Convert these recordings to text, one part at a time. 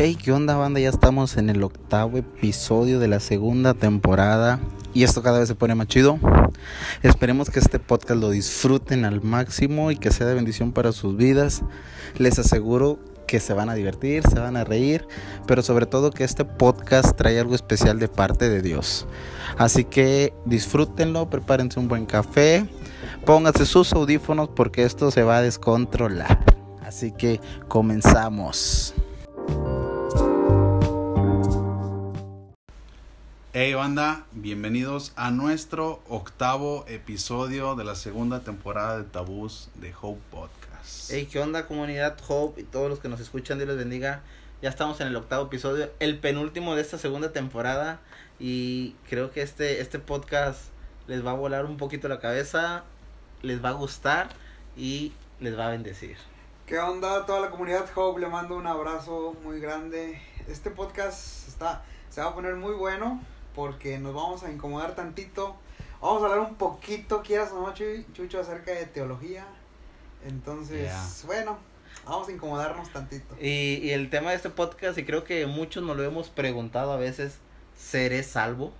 Hey, ¿qué onda banda? Ya estamos en el octavo episodio de la segunda temporada y esto cada vez se pone más chido. Esperemos que este podcast lo disfruten al máximo y que sea de bendición para sus vidas. Les aseguro que se van a divertir, se van a reír, pero sobre todo que este podcast trae algo especial de parte de Dios. Así que disfrútenlo, prepárense un buen café, pónganse sus audífonos porque esto se va a descontrolar. Así que comenzamos. Hey banda, bienvenidos a nuestro octavo episodio de la segunda temporada de Tabús de Hope Podcast. Hey, ¿qué onda comunidad Hope y todos los que nos escuchan, Dios les bendiga. Ya estamos en el octavo episodio, el penúltimo de esta segunda temporada y creo que este, este podcast les va a volar un poquito la cabeza, les va a gustar y les va a bendecir. ¿Qué onda? Toda la comunidad Hope le mando un abrazo muy grande. Este podcast está, se va a poner muy bueno porque nos vamos a incomodar tantito. Vamos a hablar un poquito, quieras o no, Chucho, acerca de teología. Entonces, Yeah. bueno, vamos a incomodarnos tantito. Y, y el tema de este podcast, y creo que muchos nos lo hemos preguntado a veces, ¿seré salvo?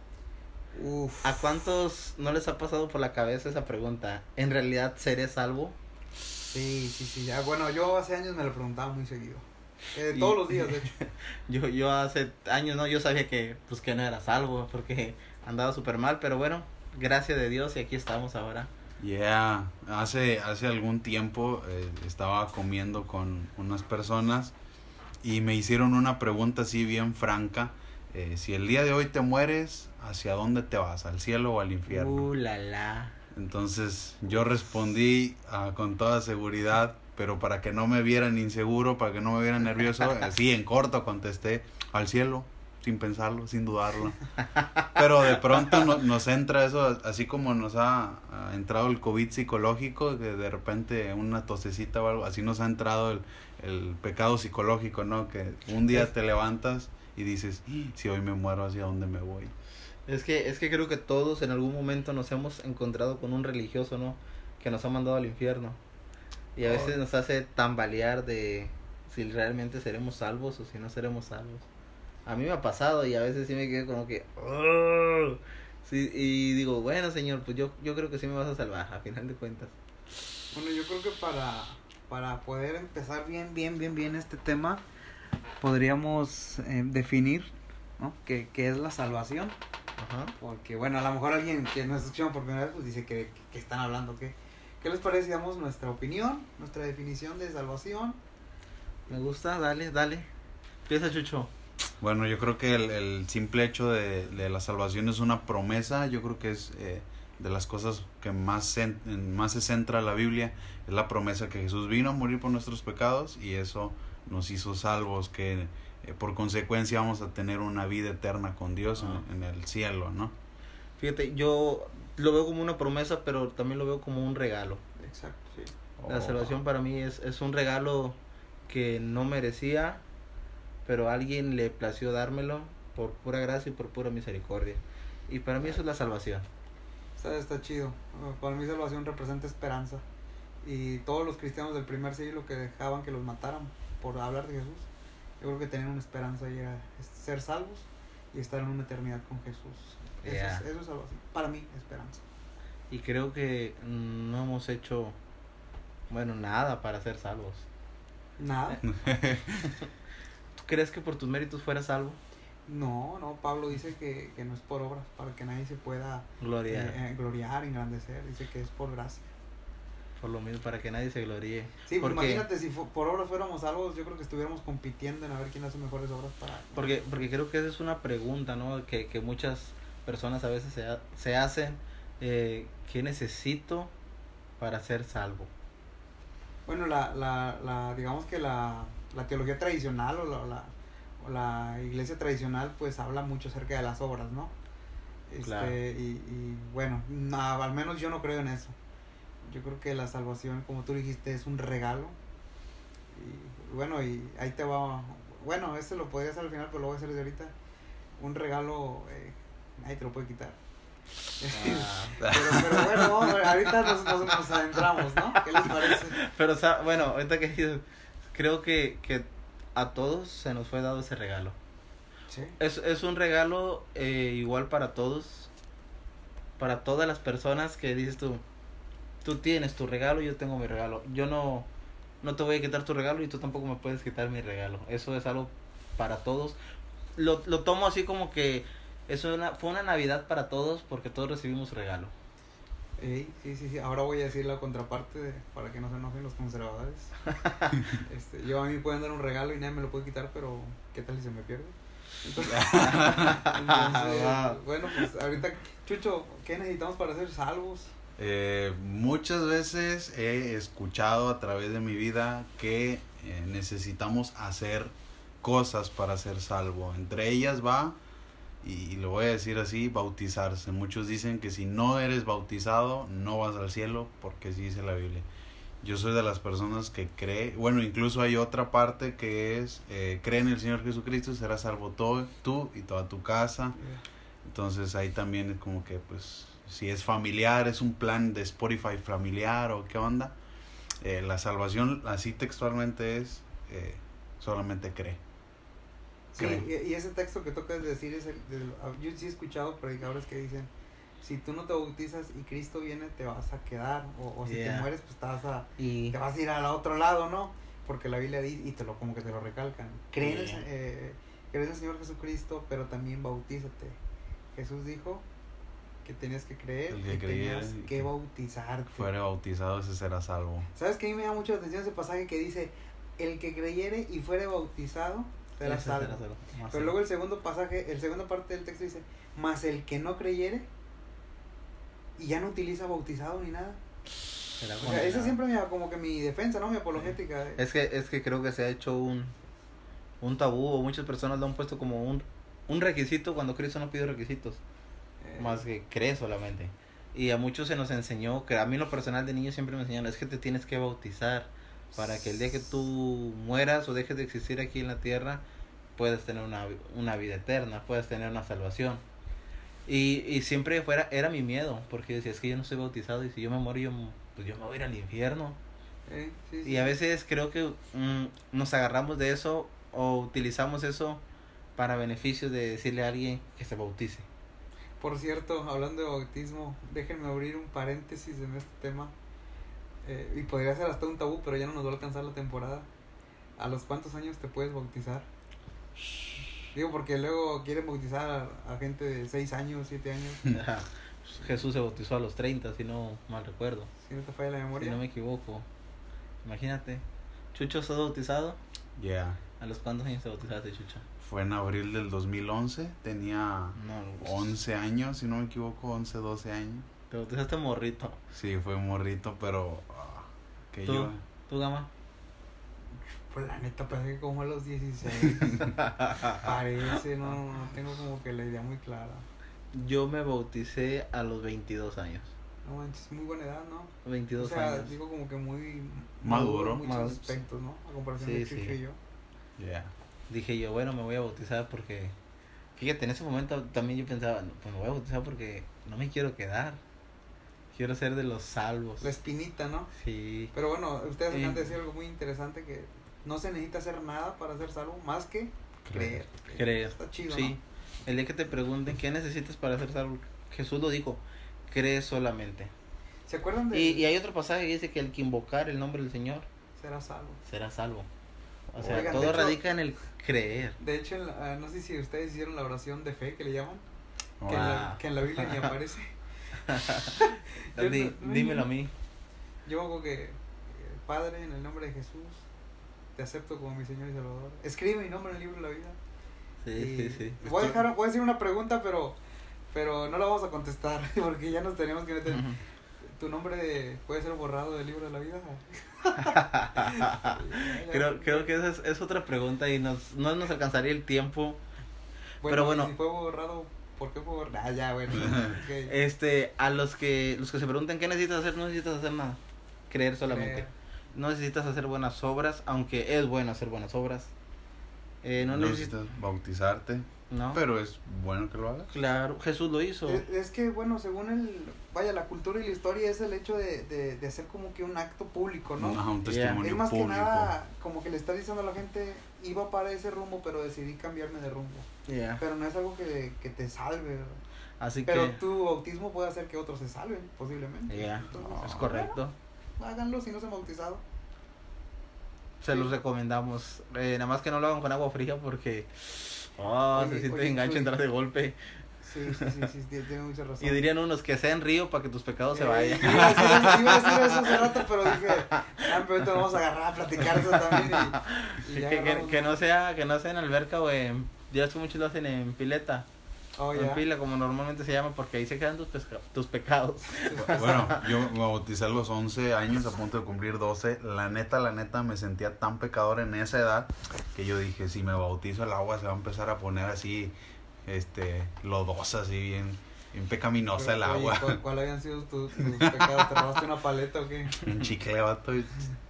Uf. ¿A cuántos no les ha pasado por la cabeza esa pregunta? ¿En realidad seré salvo? Sí, sí, sí. ya, bueno, yo hace años me lo preguntaba muy seguido. Eh, Y- todos los días, de hecho. Yo, yo hace años, ¿no? Yo sabía que, pues, que no era salvo, porque andaba súper mal, pero bueno, gracias de Dios y aquí estamos ahora. Yeah, hace, hace algún tiempo eh, estaba comiendo con unas personas y me hicieron una pregunta así bien franca. eh, si el día de hoy te mueres, ¿hacia dónde te vas? ¿Al cielo o al infierno? Uh, la, la. Entonces yo respondí ah, con toda seguridad, pero para que no me vieran inseguro, para que no me vieran nervioso, así en corto contesté al cielo, sin pensarlo, sin dudarlo. Pero de pronto no- nos entra eso, así como nos ha, entrado el COVID psicológico, que de repente una tosecita o algo, así nos ha entrado el, el pecado psicológico, ¿no? Que un día te levantas y dices, "Ah, si hoy me muero, ¿hacia dónde me voy? Es que, es que creo que todos en algún momento nos hemos encontrado con un religioso, ¿no? Que nos ha mandado al infierno. Y a veces nos hace tambalear de si realmente seremos salvos o si no seremos salvos. A mí me ha pasado y a veces sí me quedo como que... Sí, y digo, bueno, señor, pues yo, yo creo que sí me vas a salvar, a final de cuentas. Bueno, yo creo que para, para poder empezar bien, bien, bien, bien este tema, podríamos eh, definir ¿no? qué, qué es la salvación. Ajá. Porque, bueno, a lo mejor alguien que nos escucha por primera vez, pues dice que, que están hablando, ¿qué? ¿Qué les parece, digamos, nuestra opinión, nuestra definición de salvación? Me gusta, dale, dale. Empieza, Chucho. Bueno, yo creo que el, el simple hecho de, de la salvación es una promesa, yo creo que es eh, de las cosas que más, cen- en más se centra la Biblia, es la promesa que Jesús vino a morir por nuestros pecados y eso nos hizo salvos, que eh, por consecuencia vamos a tener una vida eterna con Dios en- Ah. en, el cielo, ¿no? Fíjate, yo lo veo como una promesa, pero también lo veo como un regalo. Exacto, sí. La Oh. salvación para mí es, es un regalo que no merecía, pero alguien le plació dármelo por pura gracia y por pura misericordia. Y para mí eso es la salvación. Está, está chido. Para mí salvación representa esperanza. Y todos los cristianos del primer siglo que dejaban que los mataran por hablar de Jesús, yo creo que tenían una esperanza de llegar a ser salvos y estar en una eternidad con Jesús. Eso, es, eso es salvación. Para mí, esperanza. Y creo que no hemos hecho, bueno, nada para ser salvos. Nada. ¿Tú crees que por tus méritos fueras salvo? No, no, Pablo dice que, que no es por obras, para que nadie se pueda Gloria. eh, eh, gloriar, engrandecer. Dice que es por gracia. Por lo mismo, para que nadie se gloríe. Sí, pues Porque- imagínate si por obras fuéramos salvos, yo creo que estuviéramos compitiendo en a ver quién hace mejores obras para. Porque, porque creo que esa es una pregunta, ¿no? Que, que muchas personas a veces se, ha- se hacen. Eh, ¿Qué necesito para ser salvo? Bueno, la, la, la, digamos que la, la teología tradicional o la, la, o la iglesia tradicional pues habla mucho acerca de las obras, ¿no? Este, Claro. y, y bueno, al menos yo no creo en eso. Yo creo que la salvación, como tú dijiste, es un regalo. Y bueno, y ahí te va. Bueno, este lo podría hacer al final, pero lo voy a hacer desde ahorita. Un regalo, eh, nadie te lo puede quitar. Ah. pero, pero bueno, ahorita nos, nos, nos adentramos, ¿no? ¿Qué les parece? Pero, o sea, bueno, ahorita que creo que, que a todos se nos fue dado ese regalo. Sí. Es, es un regalo eh, igual para todos, para todas las personas que dices tú, tú tienes tu regalo, yo tengo mi regalo. Yo no, no te voy a quitar tu regalo y tú tampoco me puedes quitar mi regalo. Eso es algo para todos. Lo, lo tomo así como que es una, fue una Navidad para todos porque todos recibimos regalo. Ey, sí, sí, sí. Ahora voy a decir la contraparte de- para que no se enojen los conservadores. este, yo a mí pueden dar un regalo y nadie me lo puede quitar, pero ¿qué tal si se me pierde? Entonces, entonces, Wow. bueno, pues ahorita, Chucho, ¿qué necesitamos para ser salvos? Eh, muchas veces he escuchado a través de mi vida que eh, necesitamos hacer cosas para ser salvo. Entre ellas va, y lo voy a decir así, bautizarse. Muchos dicen que si no eres bautizado no vas al cielo porque así dice la Biblia. Yo soy de las personas que cree, bueno, incluso hay otra parte que es, eh, cree en el Señor Jesucristo y serás salvo todo, tú y toda tu casa. Entonces ahí también es como que, pues, si es familiar, es un plan de Spotify familiar o qué onda. Eh, la salvación, así textualmente es, eh, solamente cree. Sí, y, y ese texto que tocas decir es el, ah, yo sí he escuchado predicadores que dicen, si tú no te bautizas y Cristo viene, te vas a quedar, o, o si te Yeah. mueres, pues te vas a, Y te vas a ir al otro lado, ¿no? Porque la Biblia dice, y te lo como que te lo recalcan, cree en el, Yeah. eh, cree en el Señor Jesucristo, pero también bautízate. Jesús dijo que tenías que creer El que y tenías que que bautizarte. Fuere bautizado, ese será salvo. ¿Sabes qué? A mí me da mucha atención ese pasaje que dice, el que creyere y fuere bautizado, salvo. será salvo. Pero luego el segundo pasaje, el segunda parte del texto dice, más el que no creyere y ya no utiliza bautizado ni nada. O sea, esa siempre me como que mi defensa, ¿no? Mi apologética. Es que, es que creo que se ha hecho un, un tabú o muchas personas lo han puesto como un, un requisito cuando Cristo no pide requisitos, Eh, más que cree solamente. Y a muchos se nos enseñó, que a mí lo personal de niño siempre me enseñaron, es que te tienes que bautizar para que el día que tú mueras o dejes de existir aquí en la tierra, puedas tener una, una vida eterna, puedas tener una salvación. Y, y siempre fuera, era mi miedo, porque decía, es que yo no soy bautizado y si yo me muero, yo, pues yo me voy a ir al infierno. eh, sí, sí. Y a veces creo que mm, nos agarramos de eso o utilizamos eso para beneficio de decirle a alguien que se bautice. Por cierto, hablando de bautismo, déjenme abrir un paréntesis en este tema. Eh, y podría ser hasta un tabú, pero ya no nos va a alcanzar la temporada. ¿A los cuántos años te puedes bautizar? Digo, porque luego quieren bautizar a, a gente de 6 años, 7 años. Ajá. Pues Jesús se bautizó a los 30, si no mal recuerdo. Si no te falla la Si memoria. no me equivoco. Imagínate. Chucho, ¿sos bautizado? Ya. ¿A los cuántos años te bautizaste, Chucho? Fue en abril del 2011, tenía No, 11 años, si no me equivoco, 11, 12 años. te bautizaste morrito. Sí, fue morrito, pero... que ¿Tú? yo... ¿Tú, Gama? Pues la neta, parece que como a los 16. Parece, no, tengo como que la idea muy clara. Yo me bauticé a los 22 años. No manches, muy buena edad, ¿no? 22 o sea, años. digo como que muy Maduro. en muchos Maduro, aspectos, ¿no? A comparación Sí, de Chucho sí. y yo. Ya. dije yo, bueno, me voy a bautizar porque, fíjate, en ese momento también yo pensaba, "No, pues me voy a bautizar porque no me quiero quedar. Quiero ser de los salvos. La espinita, ¿no? Sí. Pero bueno, ustedes acaban de decir algo muy interesante que no se necesita hacer nada para ser salvo, más que creer. Creer. Está chido, Sí. El día que te pregunten qué necesitas para ser salvo, Jesús lo dijo, cree solamente. ¿Se acuerdan de Y, y hay otro pasaje que dice que el que invocar el nombre del Señor será salvo? será salvo. O sea, Oigan, todo hecho- radica en el creer. De hecho, en la- ah, no sé si ustedes hicieron la oración de fe que le llaman, que, en, Wow. la, que en la Biblia ni aparece. Di- dímelo a mí. Yo hago que, eh, Padre, en el nombre de Jesús, te acepto como mi Señor y Salvador. Escribe mi nombre en el libro de la vida. Sí, Y sí, sí. Voy a dejar, voy a decir una pregunta, pero, pero no la vamos a contestar porque ya nos tenemos que meter. ¿Tu nombre puede ser borrado del libro de la vida? creo, creo que esa es, es otra pregunta y nos, no nos alcanzaría el tiempo. pero bueno. Si fue borrado, ¿por qué borrado? Ah, ya, bueno. Este, a los que, los que se preguntan qué necesitas hacer, no necesitas hacer nada. Creer solamente. Creer. No necesitas hacer buenas obras, aunque es bueno hacer buenas obras. Eh, no, no necesitas... necesitas bautizarte. ¿no? Pero es bueno que lo hagas. claro, Jesús lo hizo. Es, es que, bueno, según el, vaya, la cultura y la historia es el hecho de, de, de hacer como que un acto público, ¿no? Ajá, un testimonio es más público. que nada, como que le está diciendo a la gente, iba para ese rumbo, pero decidí cambiarme de rumbo. Pero no es algo que, que te salve, ¿verdad? Así Pero que, tu bautismo puede hacer que otros se salven, posiblemente. Entonces, es correcto. bueno, háganlo si no se han bautizado. Se los recomendamos. Eh, nada más que no lo hagan con agua fría porque oh, Oye, se siente oye, entrar de golpe. Sí, sí, sí, sí, tiene- tiene mucha razón. Y dirían unos que sea en río para que tus pecados se Eh, vayan. Iba a, decir, iba a decir eso hace rato, pero dije, ah, pero ahorita vamos a agarrar a platicar eso también. Y, y Que, que- que- no sea que no sea en alberca en ya es que muchos lo hacen en pileta Oh, en pila como normalmente se llama porque ahí se quedan tus, pesca- tus pecados Bueno, yo me bauticé a los 11 años, a punto de cumplir 12. La neta, la neta, me sentía tan pecador en esa edad que yo dije, si me bautizo el agua se va a empezar a poner así, este, lodosa, así bien, bien pecaminosa el Oye, agua. ¿cuál, cuál habían sido tus, tus pecados? ¿Te robaste una paleta o qué? Un chicle, vato.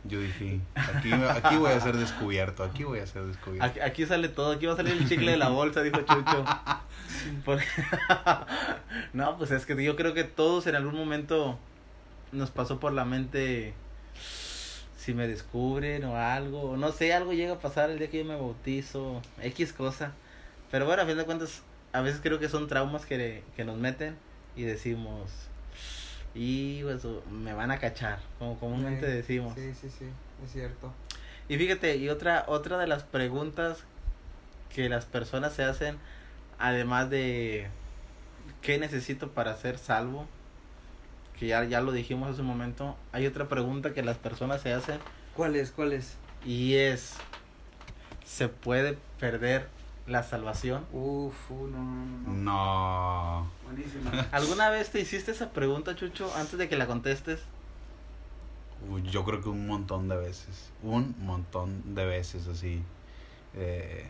Yo dije, aquí, aquí voy a ser descubierto, aquí voy a ser descubierto. aquí, aquí sale todo aquí va a salir el chicle de la bolsa dijo Chucho Porque- no pues es que yo creo que todos en algún momento nos pasó por la mente si me descubren o algo, no sé, algo llega a pasar el día que yo me bautizo, X cosa. Pero bueno, a fin de cuentas, a veces creo que son traumas que, que nos meten y decimos, y pues me van a cachar, como comúnmente Sí, decimos. Sí, sí, sí, es cierto. Y fíjate, y otra, otra de las preguntas que las personas se hacen, además de qué necesito para ser salvo, que ya, ya lo dijimos hace un momento, hay otra pregunta que las personas se hacen ¿Cuál es? ¿Cuál es? y es, ¿se puede perder la salvación? Uf, uh, no, no, no, no. No. Buenísimo. ¿Alguna vez te hiciste esa pregunta, Chucho, antes de que la contestes? Uy, Yo creo que un montón de veces. Un montón de veces así. Eh,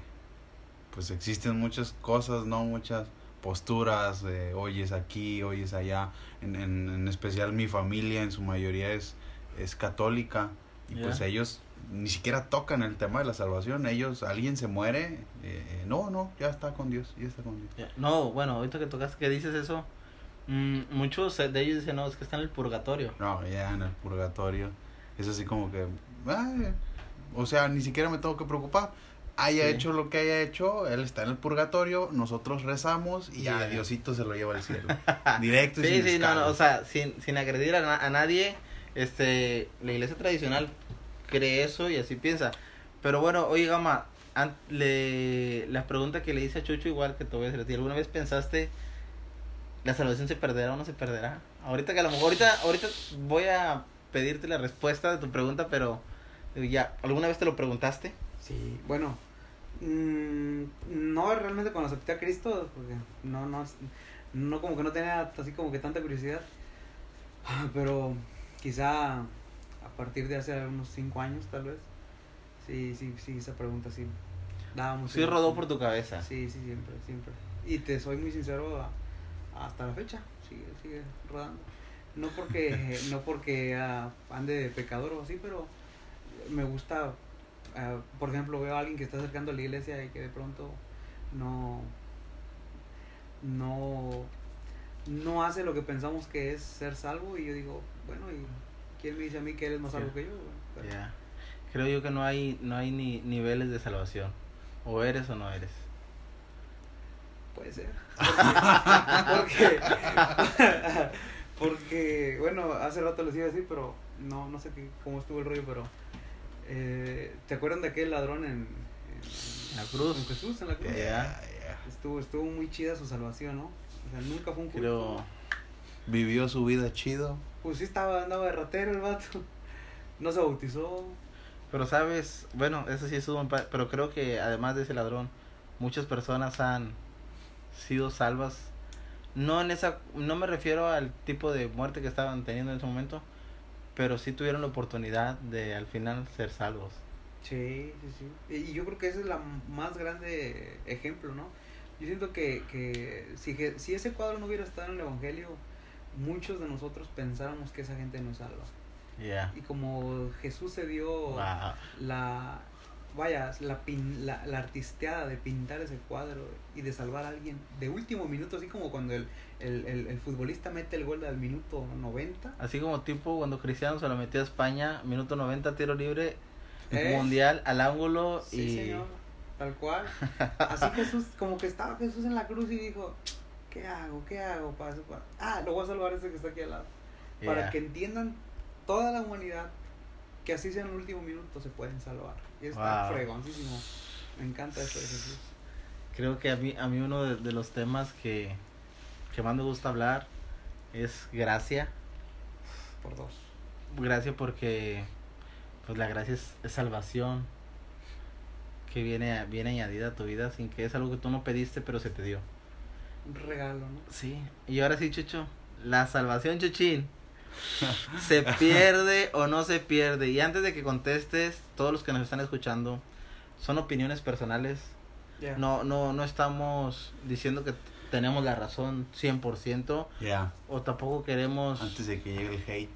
pues existen muchas cosas, ¿no? Muchas posturas. Eh, oyes aquí, oyes allá. En, en, en especial mi familia en su mayoría es, es católica. Y pues ellos ni siquiera tocan el tema de la salvación. Ellos, alguien se muere. eh, no, no, ya está con Dios. Ya está con Dios. No, bueno, ahorita que tocaste que dices eso, mm, muchos de ellos dicen, no, es que está en el purgatorio. No, ya en el purgatorio. Es así como que. ay, o sea, ni siquiera me tengo que preocupar. Haya Sí. hecho lo que haya hecho, él está en el purgatorio, nosotros rezamos y ya Ya. Diosito se lo lleva al cielo. Directo y Sí, sin sí, no, no, o sea, sin, sin agredir a, na- a nadie, este, la iglesia tradicional cree eso y así piensa. Pero bueno, oye, Gama, le, la pregunta que le hice a Chucho, igual que te voy a ti, ¿alguna vez pensaste la salvación se perderá o no se perderá? Ahorita que a lo mejor, ahorita, ahorita voy a pedirte la respuesta de tu pregunta, pero eh, ya, ¿alguna vez te lo preguntaste? Sí, bueno, mm, no realmente cuando acepté a Cristo, porque no, no, no como que no tenía así como que tanta curiosidad, pero quizá a partir de hace unos cinco años tal vez, sí, sí, sí, esa pregunta sí, dábamos. Sí rodó por tu cabeza. Sí, sí, siempre, siempre. Y te soy muy sincero hasta la fecha, sigue, sigue rodando. No porque, no porque ah, ande de pecador o así, pero me gusta, ah, por ejemplo, veo a alguien que está acercando a la iglesia y que de pronto no, no, no hace lo que pensamos que es ser salvo y yo digo, bueno, ¿y quién me dice a mí que él es más salvo que yo? Pero-. Creo yo que no hay, no hay ni niveles de salvación. O eres o no eres. Puede ser. Porque, porque, bueno, hace rato les iba a decir, pero no, no sé qué, cómo estuvo el rollo, pero eh, ¿te acuerdan de aquel ladrón en, en- En la cruz. en Jesús, en la cruz? Estuvo, estuvo muy chida su salvación, ¿no? O sea, nunca fue un culto. Creo. Vivió su vida chido. Pues sí estaba, andaba de ratero el vato. No se bautizó. Pero sabes, bueno, eso sí estuvo en pa- pero creo que además de ese ladrón, muchas personas han sido salvas. No en esa, no me refiero al tipo de muerte que estaban teniendo en ese momento, pero sí tuvieron la oportunidad de al final ser salvos. Sí, sí, sí. Y yo creo que ese es la más grande ejemplo, ¿no? Yo siento que, que si, si ese cuadro no hubiera estado en el Evangelio, muchos de nosotros pensáramos que esa gente no es salva. Y como Jesús se dio Wow. la, vaya, la, pin, la, la artisteada de pintar ese cuadro y de salvar a alguien de último minuto, así como cuando el, el, el, el futbolista mete el gol al minuto 90. Así como tipo cuando Cristiano se lo metió a España, minuto 90, tiro libre, ¿Eh? mundial al ángulo Sí, y... señor, tal cual. Así Jesús, como que estaba Jesús en la cruz y dijo, ¿qué hago? ¿Qué hago? Para, para- Ah, lo voy a salvar ese que está aquí al lado. Para que entiendan toda la humanidad que así sea en el último minuto se pueden salvar. Y está Wow. fregoncísimo. Me encanta esto de Jesús. Creo que a mí, a mí uno de, de los temas que, que más me gusta hablar es gracia. Por dos. Gracia porque pues la gracia es, es salvación que viene, viene añadida a tu vida sin que es algo que tú no pediste pero se te dio. Regalo, ¿no? Sí, y ahora sí, Chucho, la salvación, Chuchín, ¿se pierde o no se pierde? Y antes de que contestes, todos los que nos están escuchando, son opiniones personales. Ya. No, no, no estamos diciendo que tenemos la razón 100% Ya, o tampoco queremos... antes de que llegue el hate.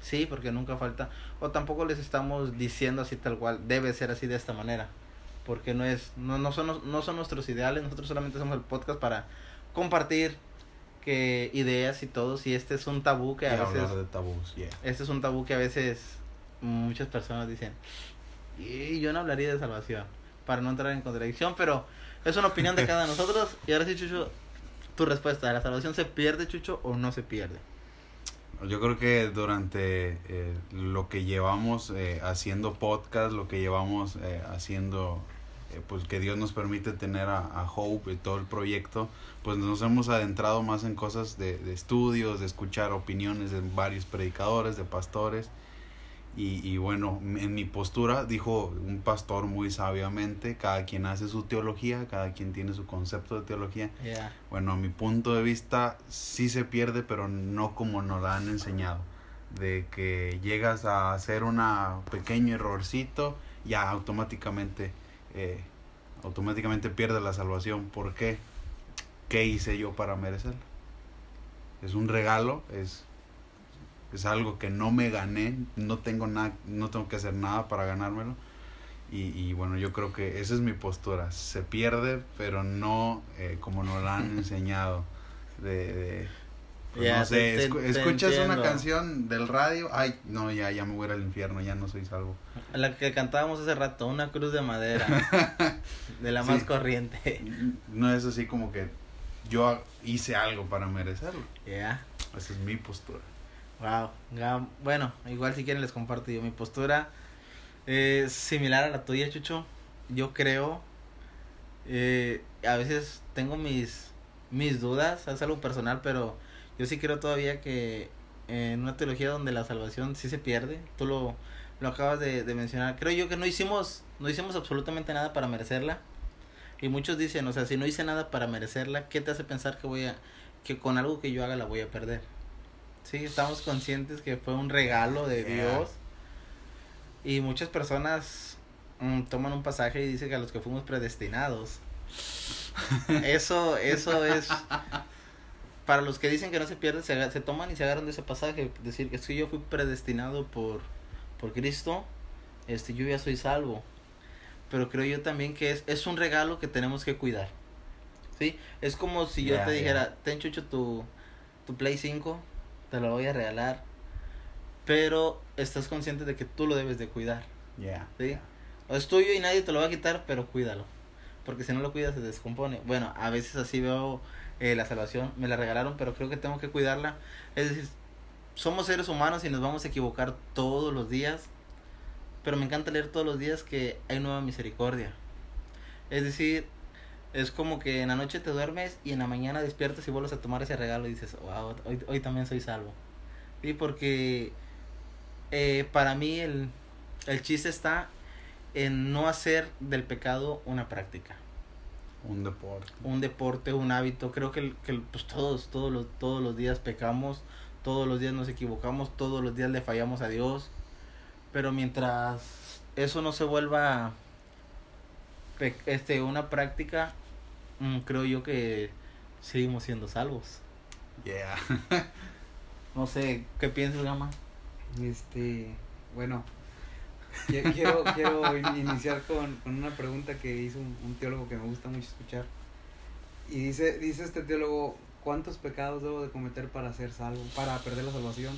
Sí, porque nunca falta. O tampoco les estamos diciendo así tal cual, debe ser así de esta manera. Porque no es, no, no son, no son nuestros ideales, nosotros solamente hacemos el podcast para compartir que ideas y todo, y este es un tabú que Y a veces, hablar de tabús, yeah. este es un tabú que a veces muchas personas dicen, y yo no hablaría de salvación, para no entrar en contradicción, pero es una opinión de cada uno de nosotros, y ahora sí, Chucho, tu respuesta, ¿la salvación se pierde, Chucho, o no se pierde? Yo creo que durante eh, lo que llevamos eh, haciendo podcast, lo que llevamos eh, haciendo, eh, pues que Dios nos permite tener a, a Hope y todo el proyecto, pues nos hemos adentrado más en cosas de, de estudios, de escuchar opiniones de varios predicadores, de pastores. Y, y bueno, en mi postura, dijo un pastor muy sabiamente, cada quien hace su teología, cada quien tiene su concepto de teología. Ya. Bueno, a mi punto de vista sí se pierde, pero no como nos la han enseñado. De que llegas a hacer un pequeño errorcito, ya automáticamente, eh, automáticamente pierdes la salvación. ¿Por qué? ¿Qué hice yo para merecerla? Es un regalo, es, es algo que no me gané, no tengo, nada no tengo que hacer nada para ganármelo. Y, y bueno, yo creo que esa es mi postura. Se pierde, pero no eh, como nos la han enseñado. De, de- pues no sé, te- te- escu- te escuchas una canción del radio, ay, no, ya, ya me voy a ir al infierno, ya no soy salvo. La que cantábamos hace rato, una cruz de madera, de la más corriente. No es así como que yo hice algo para merecerlo. Ya. Esa es mi postura. Wow. Bueno, igual si quieren les comparto yo mi postura. Es similar a la tuya, Chucho. Yo creo. eh, a veces tengo mis, mis dudas, es algo personal, pero yo sí creo todavía que en una teología donde la salvación sí se pierde. Tú lo, lo acabas de, de mencionar. Creo yo que no hicimos, no hicimos absolutamente nada para merecerla. Y muchos dicen, o sea, si no hice nada para merecerla, ¿qué te hace pensar que voy a, que con algo que yo haga la voy a perder? Sí, estamos conscientes que fue un regalo de Yeah. Dios. Y muchas personas mm, toman un pasaje y dicen que a los que fuimos predestinados. Eso, eso es. Para los que dicen que no se pierde, se, toman y se agarran de ese pasaje. Decir que es que yo fui predestinado por, por Cristo, este, yo ya soy salvo. Pero creo yo también que es, es un regalo que tenemos que cuidar. ¿Sí? Es como si yo te dijera, ten chucho tu, tu Play 5, te lo voy a regalar. Pero estás consciente de que tú lo debes de cuidar. ¿sí? O es tuyo y nadie te lo va a quitar, pero cuídalo. Porque si no lo cuidas se descompone. Bueno, a veces así veo eh, la salvación. Me la regalaron, pero creo que tengo que cuidarla. Es decir, somos seres humanos y nos vamos a equivocar todos los días. Pero me encanta leer todos los días que hay nueva misericordia. Es decir, es como que en la noche te duermes y en la mañana despiertas y vuelves a tomar ese regalo y dices, wow, hoy, hoy también soy salvo. Sí, porque eh, para mí el, el chiste está en no hacer del pecado una práctica, Un deporte. un deporte, un hábito. Creo que, el- que pues todos, todos los, todos los días pecamos, todos los días nos equivocamos, todos los días le fallamos a Dios. Pero mientras eso no se vuelva este una práctica, mm, creo yo que seguimos siendo salvos. Yeah. No sé, ¿qué piensas, Gama? Este, bueno, Quiero, quiero in- iniciar con, con una pregunta que hizo un, un teólogo que me gusta mucho escuchar. Y dice, dice este teólogo, ¿cuántos pecados debo de cometer para ser salvo, para perder la salvación?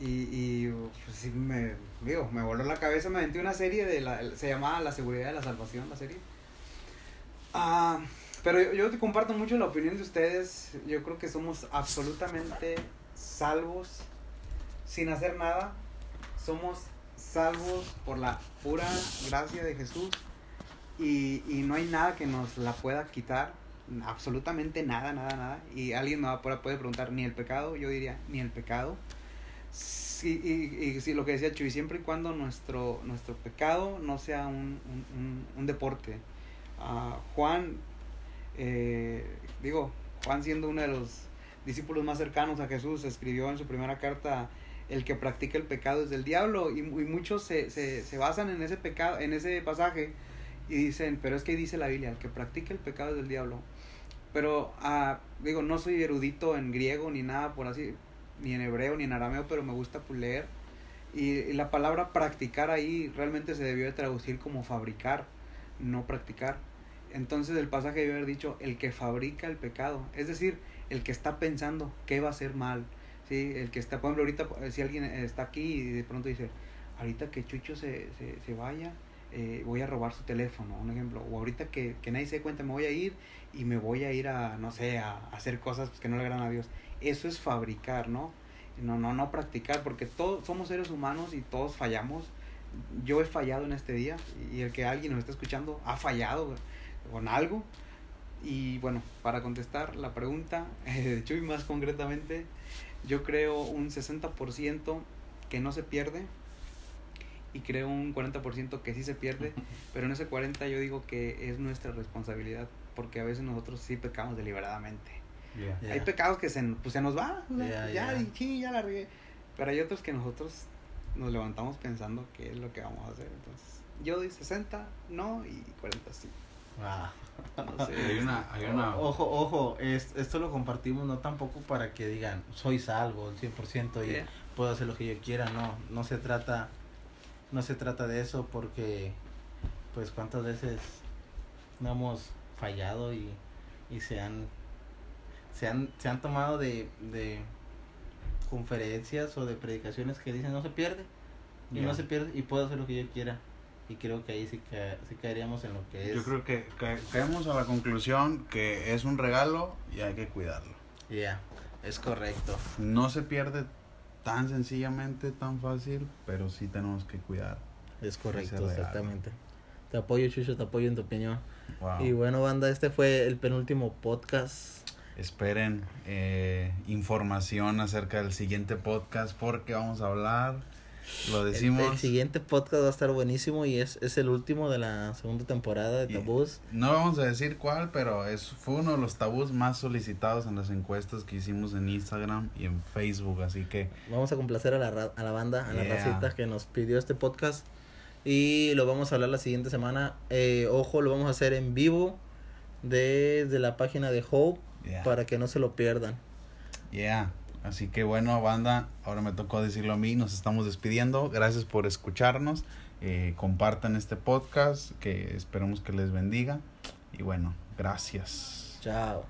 Y, y pues sí me, digo, me voló la cabeza, me aventé una serie de la, se llamaba La seguridad de la salvación, la serie. Ah, pero yo, yo te comparto mucho la opinión de ustedes, yo creo que somos absolutamente salvos sin hacer nada, somos salvos por la pura gracia de Jesús y, y no hay nada que nos la pueda quitar, absolutamente nada, nada, nada. Y alguien me puede preguntar, ni el pecado, yo diría, ni el pecado. Sí, y, y sí, lo que decía Chuy, siempre y cuando nuestro, nuestro pecado no sea un, un, un- deporte. Ah, Juan, eh, digo, Juan siendo uno de los discípulos más cercanos a Jesús, escribió en su primera carta, el que practica el pecado es del diablo, y, y muchos se, se, se basan en ese pecado, en ese pasaje, y dicen, pero es que dice la Biblia, el que practica el pecado es del diablo. Pero, ah, digo, no soy erudito en griego ni nada por así, ni en hebreo ni en arameo, pero me gusta pues, leer. Y, y la palabra practicar ahí realmente se debió de traducir como fabricar, no practicar. Entonces el pasaje debe haber dicho el que fabrica el pecado, es decir, el que está pensando qué va a hacer mal. ¿Sí? El que está, por ejemplo, ahorita eh, si alguien está aquí y de pronto dice, ahorita que Chucho se, se, se vaya, eh, voy a robar su teléfono, un ejemplo. O ahorita que, que nadie se dé cuenta, me voy a ir y me voy a ir a, no sé, a, a hacer cosas pues, que no le agradan a Dios. Eso es fabricar, ¿no? No, no, no practicar, porque todos somos seres humanos y todos fallamos. Yo he fallado en este día y el que alguien nos está escuchando ha fallado con algo. Y bueno, para contestar la pregunta eh, de Chuy más concretamente, yo creo un 60% que no se pierde y creo un 40% que sí se pierde, pero en ese 40 yo digo que es nuestra responsabilidad, porque a veces nosotros sí pecamos deliberadamente. Yeah. Hay pecados que se, pues, se nos va, o sea, Ya, sí, ya la regué. Pero hay otros que nosotros nos levantamos pensando qué es lo que vamos a hacer. Entonces, yo doy 60, no, y 40 sí. Ah. No sé. Hay una, hay una, Ojo, ojo, es- esto lo compartimos no tampoco para que digan, soy salvo al 100% y Yeah. puedo hacer lo que yo quiera, no, no se trata, no se trata de eso porque, pues, cuántas veces no hemos fallado y, y se han, se han, se han tomado de, de conferencias o de predicaciones que dicen no se pierde, y no se pierde y puedo hacer lo que yo quiera, y creo que ahí sí, ca- sí caeríamos en lo que es. Yo creo que ca- caemos a la conclusión que es un regalo y hay que cuidarlo. Ya, es correcto. No se pierde tan sencillamente, tan fácil, pero sí tenemos que cuidar. Es correcto, exactamente. Te apoyo, Chucho, te apoyo en tu opinión. Wow. Y bueno, banda, este fue el penúltimo podcast. Esperen eh, información acerca del siguiente podcast porque vamos a hablar, lo El- decimos, El, siguiente podcast va a estar buenísimo y es, es el último de la segunda temporada de Y- Tabús. no vamos a decir cuál, pero es, fue uno de los tabús más solicitados en las encuestas que hicimos en Instagram y en Facebook, así que Vamos a complacer a la, a la banda, a la Yeah. racita que nos pidió este podcast. Y lo vamos a hablar la siguiente semana. Eh, ojo, lo vamos a hacer en vivo desde la página de Hope yeah. para que no se lo pierdan. Yeah. Así que bueno, banda, ahora me tocó decirlo a mí, nos estamos despidiendo. Gracias por escucharnos. Eh, compartan este podcast, que esperemos que les bendiga. Y bueno, gracias. Chao.